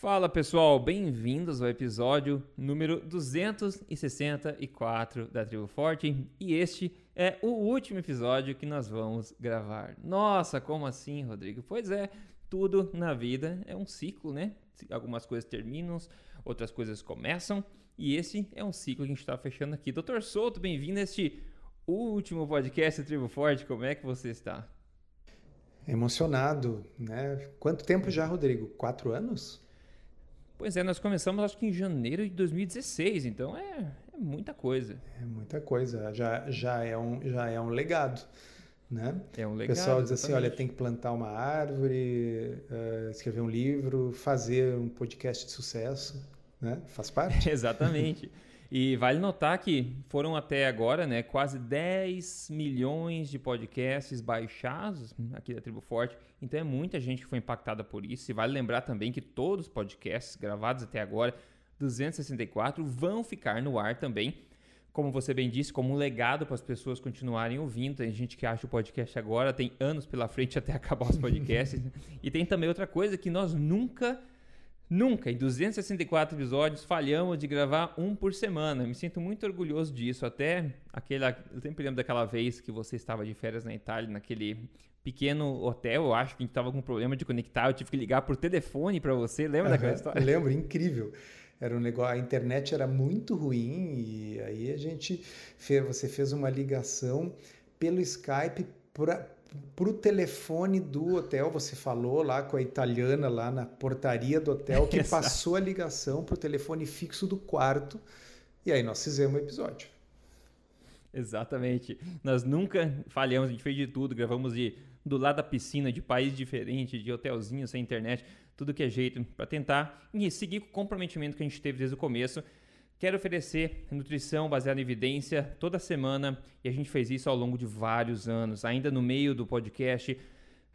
Fala pessoal, bem-vindos ao episódio número 264 da Tribo Forte e este é o último episódio que nós vamos gravar. Nossa, como assim, Rodrigo? Pois é, tudo na vida é um ciclo, né? Algumas coisas terminam, outras coisas começam e esse é um ciclo que a gente está fechando aqui. Doutor Souto, bem-vindo a este último podcast da Tribo Forte. Como é que você está? Emocionado, né? Quanto tempo já, Rodrigo? Quatro anos? Pois é, nós começamos acho que em janeiro de 2016, então é, é muita coisa. É muita coisa, já, já, é, um, já é um legado. Né? É um legado. O pessoal diz assim: olha, tem que plantar uma árvore, uh, escrever um livro, fazer um podcast de sucesso. Né? Faz parte? Exatamente. E vale notar que foram até agora né, quase 10 milhões de podcasts baixados aqui da Tribo Forte. Então é muita gente que foi impactada por isso. E vale lembrar também que todos os podcasts gravados até agora, 264, vão ficar no ar também. Como você bem disse, como um legado para as pessoas continuarem ouvindo. Tem gente que acha o podcast agora, tem anos pela frente até acabar os podcasts. e tem também outra coisa que nós nunca Nunca, em 264 episódios, falhamos de gravar um por semana. Me sinto muito orgulhoso disso. Até aquela. Eu sempre lembro daquela vez que você estava de férias na Itália, naquele pequeno hotel. Eu acho que a gente estava com problema de conectar. Eu tive que ligar por telefone para você. Lembra uhum, daquela história? Lembro, incrível. Era um negócio, a internet era muito ruim e aí a gente fez, você fez uma ligação pelo Skype para para o telefone do hotel, você falou lá com a italiana lá na portaria do hotel que passou a ligação para o telefone fixo do quarto e aí nós fizemos o episódio. Exatamente. Nós nunca falhamos, a gente fez de tudo, gravamos de do lado da piscina, de país diferente, de hotelzinho sem internet, tudo que é jeito para tentar e seguir com o comprometimento que a gente teve desde o começo Quero oferecer nutrição baseada em evidência toda semana e a gente fez isso ao longo de vários anos. Ainda no meio do podcast,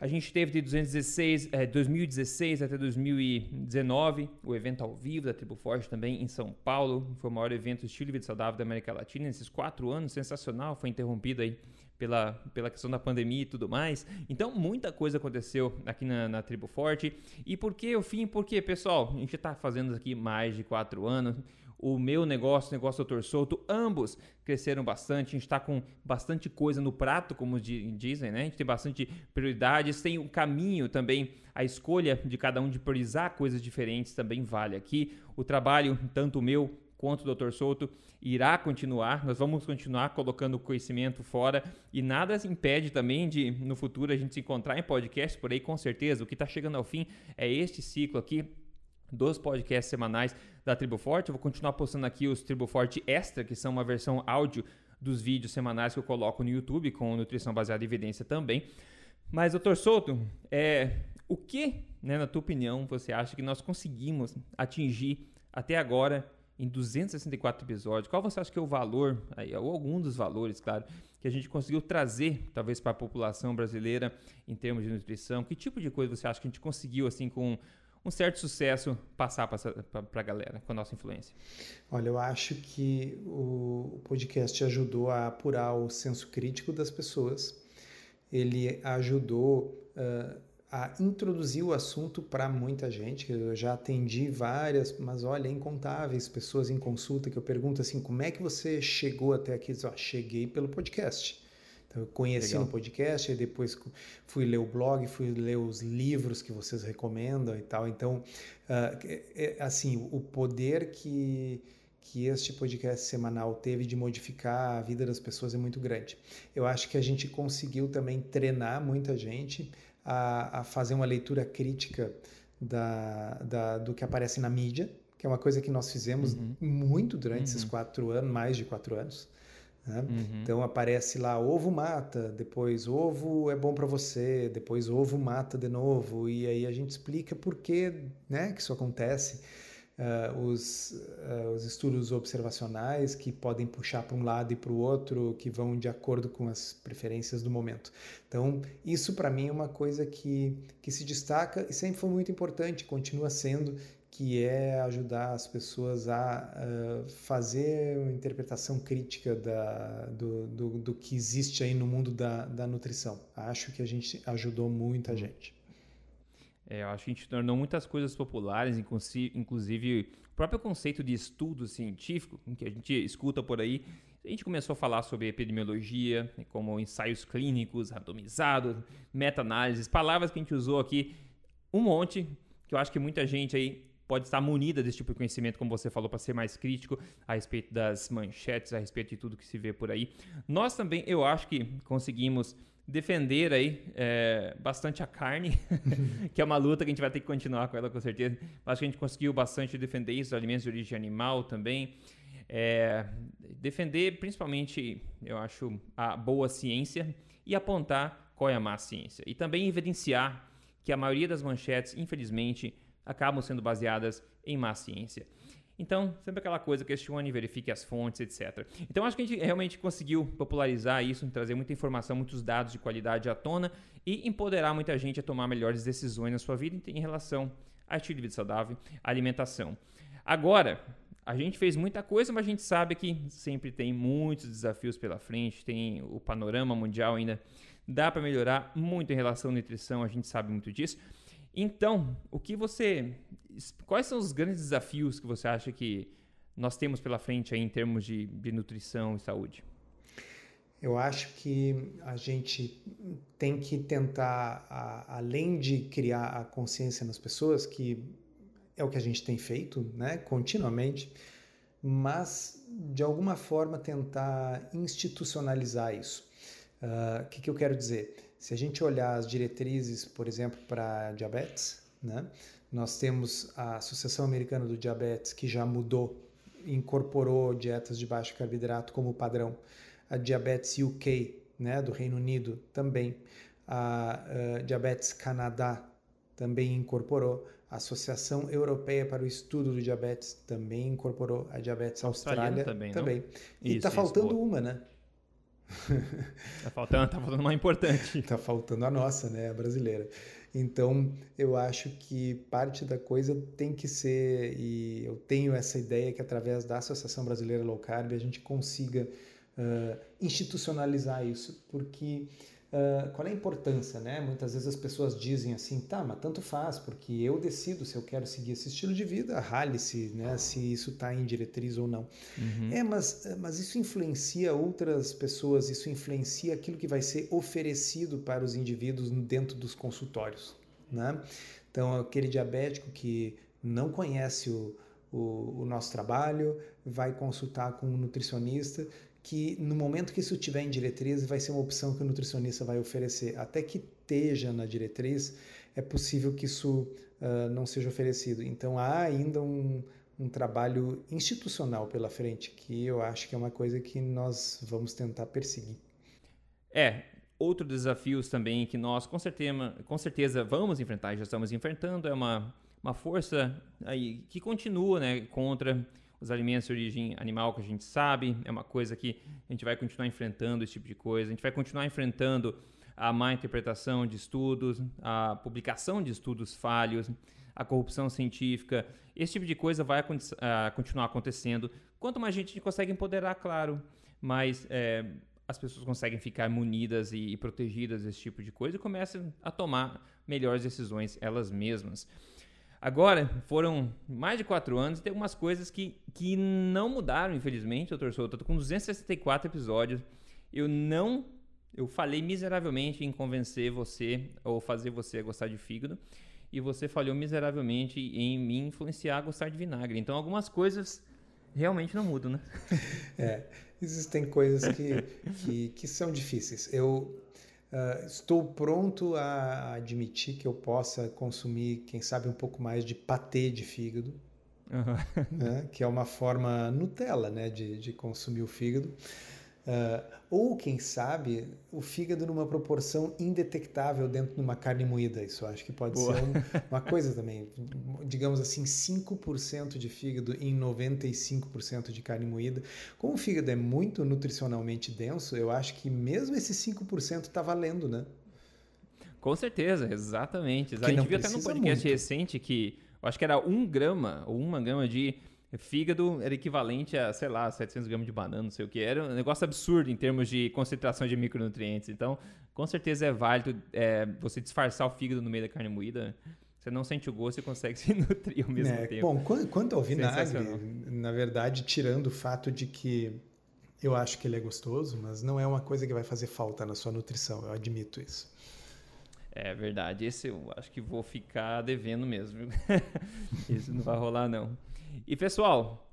a gente teve de 216, é, 2016 até 2019 o evento ao vivo da Tribo Forte também em São Paulo. Foi o maior evento estilo de vida saudável da América Latina nesses quatro anos, sensacional. Foi interrompido aí pela, pela questão da pandemia e tudo mais. Então, muita coisa aconteceu aqui na, na Tribo Forte. E por que o fim? Porque, pessoal, a gente está fazendo aqui mais de quatro anos o meu negócio, o negócio do Doutor Souto, ambos cresceram bastante. A gente está com bastante coisa no prato, como dizem, né? A gente tem bastante prioridades, tem o um caminho também, a escolha de cada um de priorizar coisas diferentes também vale aqui. O trabalho, tanto o meu quanto o Dr. Souto, irá continuar. Nós vamos continuar colocando conhecimento fora e nada impede também de, no futuro, a gente se encontrar em podcast por aí, com certeza. O que está chegando ao fim é este ciclo aqui dos podcasts semanais da Tribo Forte. Eu vou continuar postando aqui os Tribo Forte Extra, que são uma versão áudio dos vídeos semanais que eu coloco no YouTube, com nutrição baseada em evidência também. Mas, doutor Souto, é, o que, né, na tua opinião, você acha que nós conseguimos atingir até agora em 264 episódios? Qual você acha que é o valor, ou algum dos valores, claro, que a gente conseguiu trazer, talvez, para a população brasileira em termos de nutrição? Que tipo de coisa você acha que a gente conseguiu, assim, com um certo sucesso passar para a galera com a nossa influência? Olha, eu acho que o podcast ajudou a apurar o senso crítico das pessoas, ele ajudou uh, a introduzir o assunto para muita gente. Eu já atendi várias, mas olha, incontáveis pessoas em consulta que eu pergunto assim: como é que você chegou até aqui? Eu, cheguei pelo podcast. Então, eu conheci Legal. no podcast, e depois fui ler o blog, fui ler os livros que vocês recomendam e tal. Então, uh, é, assim, o poder que, que este podcast semanal teve de modificar a vida das pessoas é muito grande. Eu acho que a gente conseguiu também treinar muita gente a, a fazer uma leitura crítica da, da, do que aparece na mídia, que é uma coisa que nós fizemos uhum. muito durante uhum. esses quatro anos, mais de quatro anos. Né? Uhum. Então aparece lá ovo mata, depois ovo é bom para você, depois ovo mata de novo e aí a gente explica por que, né, que isso acontece. Uh, os, uh, os estudos observacionais que podem puxar para um lado e para o outro, que vão de acordo com as preferências do momento. Então, isso para mim é uma coisa que, que se destaca e sempre foi muito importante, continua sendo, que é ajudar as pessoas a uh, fazer uma interpretação crítica da, do, do, do, que existe aí no mundo da, da nutrição. Acho que a gente ajudou muita gente. É, eu acho que a gente tornou muitas coisas populares, inclusive o próprio conceito de estudo científico, que a gente escuta por aí. A gente começou a falar sobre epidemiologia, como ensaios clínicos, randomizados, meta-análises, palavras que a gente usou aqui um monte, que eu acho que muita gente aí pode estar munida desse tipo de conhecimento, como você falou, para ser mais crítico a respeito das manchetes, a respeito de tudo que se vê por aí. Nós também, eu acho que conseguimos defender aí é, bastante a carne, que é uma luta que a gente vai ter que continuar com ela com certeza. Acho que a gente conseguiu bastante defender isso, alimentos de origem animal também. É, defender principalmente, eu acho, a boa ciência e apontar qual é a má ciência. E também evidenciar que a maioria das manchetes, infelizmente, acabam sendo baseadas em má ciência. Então, sempre aquela coisa, questione, verifique as fontes, etc. Então, acho que a gente realmente conseguiu popularizar isso, trazer muita informação, muitos dados de qualidade à tona e empoderar muita gente a tomar melhores decisões na sua vida em relação a estilo de vida saudável, alimentação. Agora, a gente fez muita coisa, mas a gente sabe que sempre tem muitos desafios pela frente, tem o panorama mundial ainda, dá para melhorar muito em relação à nutrição, a gente sabe muito disso. Então, o que você. Quais são os grandes desafios que você acha que nós temos pela frente aí em termos de, de nutrição e saúde? Eu acho que a gente tem que tentar, a, além de criar a consciência nas pessoas, que é o que a gente tem feito, né, continuamente, mas de alguma forma tentar institucionalizar isso. O uh, que, que eu quero dizer? Se a gente olhar as diretrizes, por exemplo, para diabetes, né? nós temos a Associação Americana do Diabetes, que já mudou, incorporou dietas de baixo carboidrato como padrão. A Diabetes UK, né, do Reino Unido, também. A, a Diabetes Canadá também incorporou. A Associação Europeia para o Estudo do Diabetes também incorporou. A Diabetes Austrália também. também. E está faltando boa. uma, né? Tá faltando, tá faltando uma importante. tá faltando a nossa, né, a brasileira. Então, eu acho que parte da coisa tem que ser, e eu tenho essa ideia que através da Associação Brasileira Low Carb a gente consiga uh, institucionalizar isso, porque Uh, qual é a importância, né? Muitas vezes as pessoas dizem assim, tá, mas tanto faz, porque eu decido se eu quero seguir esse estilo de vida, rale-se, né? Se isso está em diretriz ou não. Uhum. É, mas, mas isso influencia outras pessoas, isso influencia aquilo que vai ser oferecido para os indivíduos dentro dos consultórios, né? Então, aquele diabético que não conhece o, o, o nosso trabalho, vai consultar com um nutricionista que no momento que isso estiver em diretriz, vai ser uma opção que o nutricionista vai oferecer. Até que esteja na diretriz, é possível que isso uh, não seja oferecido. Então há ainda um, um trabalho institucional pela frente, que eu acho que é uma coisa que nós vamos tentar perseguir. É, outros desafios também que nós com certeza, com certeza vamos enfrentar, já estamos enfrentando, é uma, uma força aí que continua né, contra os alimentos de origem animal que a gente sabe, é uma coisa que a gente vai continuar enfrentando esse tipo de coisa, a gente vai continuar enfrentando a má interpretação de estudos, a publicação de estudos falhos, a corrupção científica, esse tipo de coisa vai uh, continuar acontecendo. Quanto mais gente a gente consegue empoderar, claro, mais é, as pessoas conseguem ficar munidas e, e protegidas desse tipo de coisa e começam a tomar melhores decisões elas mesmas. Agora, foram mais de quatro anos e tem algumas coisas que, que não mudaram, infelizmente, doutor Souto. Eu tô com 264 episódios. Eu não. Eu falei miseravelmente em convencer você ou fazer você gostar de fígado. E você falhou miseravelmente em me influenciar a gostar de vinagre. Então, algumas coisas realmente não mudam, né? É, existem coisas que, que, que são difíceis. Eu Uh, estou pronto a admitir que eu possa consumir, quem sabe, um pouco mais de patê de fígado, uhum. né? que é uma forma Nutella né? de, de consumir o fígado. Uh, ou, quem sabe, o fígado numa proporção indetectável dentro de uma carne moída. Isso acho que pode Boa. ser um, uma coisa também. Digamos assim, 5% de fígado em 95% de carne moída. Como o fígado é muito nutricionalmente denso, eu acho que mesmo esse 5% está valendo, né? Com certeza, exatamente. A gente viu até no podcast muito. recente que eu acho que era um grama ou uma grama de Fígado era equivalente a, sei lá, 700 gramas de banana, não sei o que. Era um negócio absurdo em termos de concentração de micronutrientes. Então, com certeza é válido é, você disfarçar o fígado no meio da carne moída. Você não sente o gosto e consegue se nutrir ao mesmo é, tempo. Bom, quanto ao vinagre, na verdade, tirando o fato de que eu acho que ele é gostoso, mas não é uma coisa que vai fazer falta na sua nutrição, eu admito isso. É verdade, esse eu acho que vou ficar devendo mesmo. Isso não vai rolar, não. E pessoal,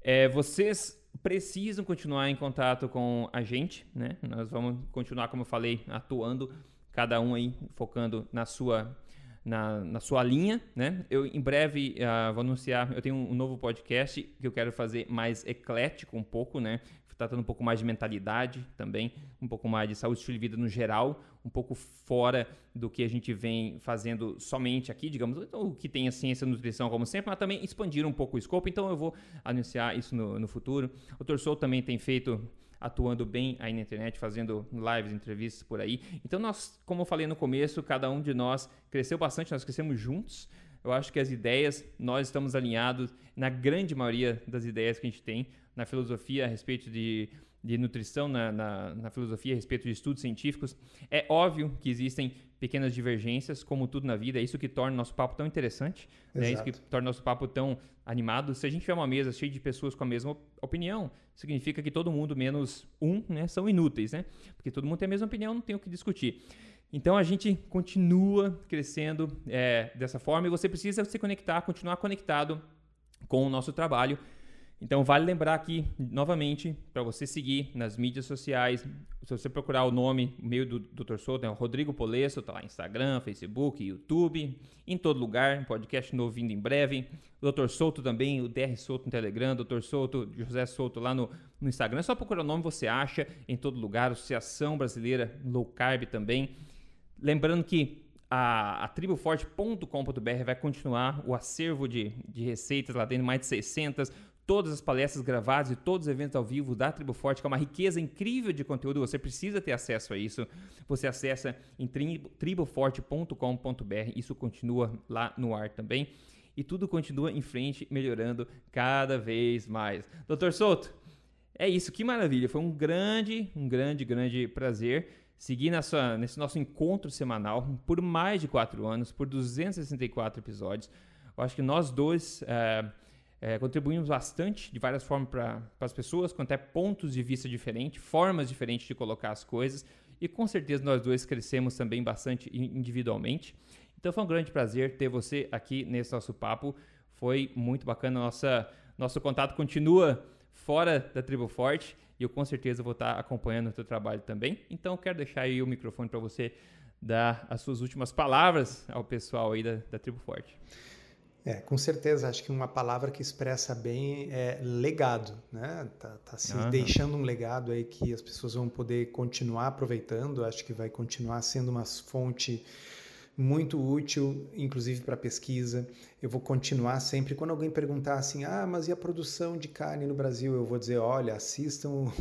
é, vocês precisam continuar em contato com a gente, né? Nós vamos continuar, como eu falei, atuando, cada um aí focando na sua na, na sua linha, né? Eu em breve uh, vou anunciar, eu tenho um, um novo podcast que eu quero fazer mais eclético um pouco, né? Tratando um pouco mais de mentalidade também, um pouco mais de saúde, estilo de vida no geral, um pouco fora do que a gente vem fazendo somente aqui, digamos, o que tem a ciência e nutrição como sempre, mas também expandir um pouco o escopo, então eu vou anunciar isso no, no futuro. O Torçou também tem feito atuando bem aí na internet, fazendo lives, entrevistas por aí. Então nós, como eu falei no começo, cada um de nós cresceu bastante, nós crescemos juntos. Eu acho que as ideias, nós estamos alinhados na grande maioria das ideias que a gente tem na filosofia a respeito de, de nutrição, na, na, na, filosofia a respeito de estudos científicos. É óbvio que existem pequenas divergências, como tudo na vida, é isso que torna o nosso papo tão interessante, né? é isso que torna o nosso papo tão animado. Se a gente tiver uma mesa cheia de pessoas com a mesma opinião, significa que todo mundo, menos um, né, são inúteis, né? Porque todo mundo tem a mesma opinião, não tem o que discutir. Então a gente continua crescendo é, dessa forma e você precisa se conectar, continuar conectado com o nosso trabalho então vale lembrar aqui, novamente, para você seguir nas mídias sociais, se você procurar o nome, meio do Dr. Souto, é o Rodrigo Polesso, tá lá Instagram, Facebook, YouTube, em todo lugar, podcast novo vindo em breve. O Dr. Souto também, o DR Souto no Telegram, Dr. Souto, José Souto lá no, no Instagram. É só procurar o nome, você acha em todo lugar. Associação Brasileira Low Carb também. Lembrando que a, a triboforte.com.br vai continuar o acervo de, de receitas lá dentro, mais de 600 todas as palestras gravadas e todos os eventos ao vivo da Tribo Forte, que é uma riqueza incrível de conteúdo. Você precisa ter acesso a isso. Você acessa em triboforte.com.br. Isso continua lá no ar também. E tudo continua em frente, melhorando cada vez mais. Doutor Souto, é isso, que maravilha. Foi um grande, um grande, grande prazer seguir nessa, nesse nosso encontro semanal por mais de quatro anos, por 264 episódios. Eu acho que nós dois. Uh, é, contribuímos bastante de várias formas para as pessoas, com até pontos de vista diferentes, formas diferentes de colocar as coisas. E com certeza nós dois crescemos também bastante individualmente. Então foi um grande prazer ter você aqui nesse nosso papo. Foi muito bacana. Nossa, nosso contato continua fora da Tribo Forte e eu com certeza vou estar acompanhando o teu trabalho também. Então quero deixar aí o microfone para você dar as suas últimas palavras ao pessoal aí da, da Tribo Forte. É, com certeza, acho que uma palavra que expressa bem é legado, né? Tá, tá se uhum. deixando um legado aí que as pessoas vão poder continuar aproveitando, acho que vai continuar sendo uma fonte muito útil, inclusive para pesquisa. Eu vou continuar sempre. Quando alguém perguntar assim, ah, mas e a produção de carne no Brasil? Eu vou dizer, olha, assistam o,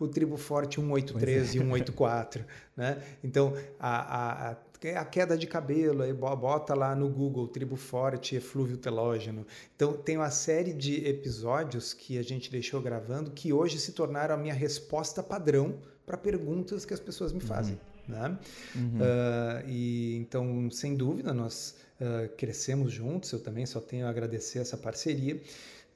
o Tribo Forte 183 é. e 184. né? Então, a, a, a queda de cabelo, aí bota lá no Google Tribo Forte eflúvio telógeno. Então, tem uma série de episódios que a gente deixou gravando que hoje se tornaram a minha resposta padrão para perguntas que as pessoas me fazem. Uhum. Né? Uhum. Uh, e então, sem dúvida, nós uh, crescemos juntos. Eu também só tenho a agradecer essa parceria.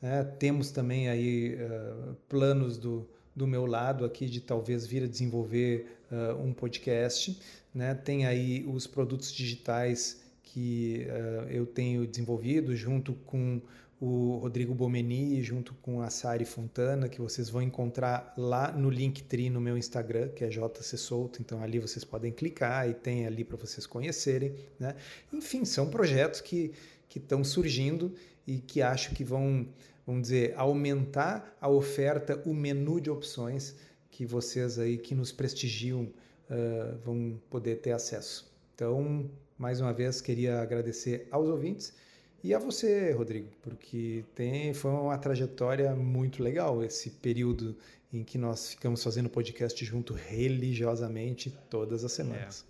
Né? Temos também aí uh, planos do, do meu lado aqui de talvez vir a desenvolver um podcast. Né? Tem aí os produtos digitais que eu tenho desenvolvido junto com o Rodrigo Bomeni junto com a Sari Fontana, que vocês vão encontrar lá no Linktree no meu Instagram, que é JC Souto, então ali vocês podem clicar e tem ali para vocês conhecerem, né? Enfim, são projetos que que estão surgindo e que acho que vão, vamos dizer, aumentar a oferta, o menu de opções que vocês aí que nos prestigiam uh, vão poder ter acesso. Então, mais uma vez, queria agradecer aos ouvintes e a você, Rodrigo, porque tem, foi uma trajetória muito legal esse período em que nós ficamos fazendo podcast junto religiosamente todas as semanas.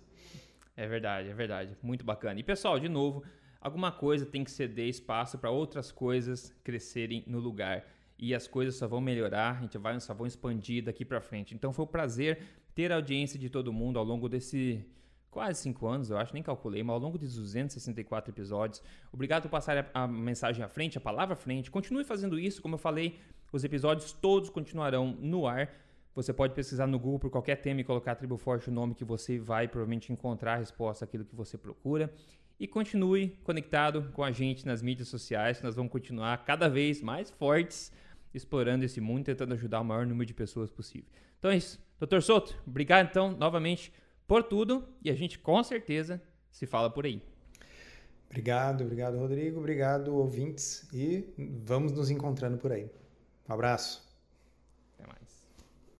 É, é verdade, é verdade. Muito bacana. E pessoal, de novo, alguma coisa tem que ceder espaço para outras coisas crescerem no lugar. E as coisas só vão melhorar, a gente vai, só vão expandir daqui para frente. Então foi um prazer ter a audiência de todo mundo ao longo desse quase cinco anos, eu acho, nem calculei, mas ao longo de 264 episódios. Obrigado por passar a, mensagem à frente, a palavra à frente. Continue fazendo isso, como eu falei, os episódios todos continuarão no ar. Você pode pesquisar no Google por qualquer tema e colocar Tribo Forte o nome que você vai provavelmente encontrar a resposta àquilo que você procura. E continue conectado com a gente nas mídias sociais, nós vamos continuar cada vez mais fortes explorando esse mundo, tentando ajudar o maior número de pessoas possível. Então é isso. Doutor Souto, obrigado então novamente por tudo e a gente com certeza se fala por aí. Obrigado, obrigado Rodrigo, obrigado ouvintes e vamos nos encontrando por aí. Um abraço.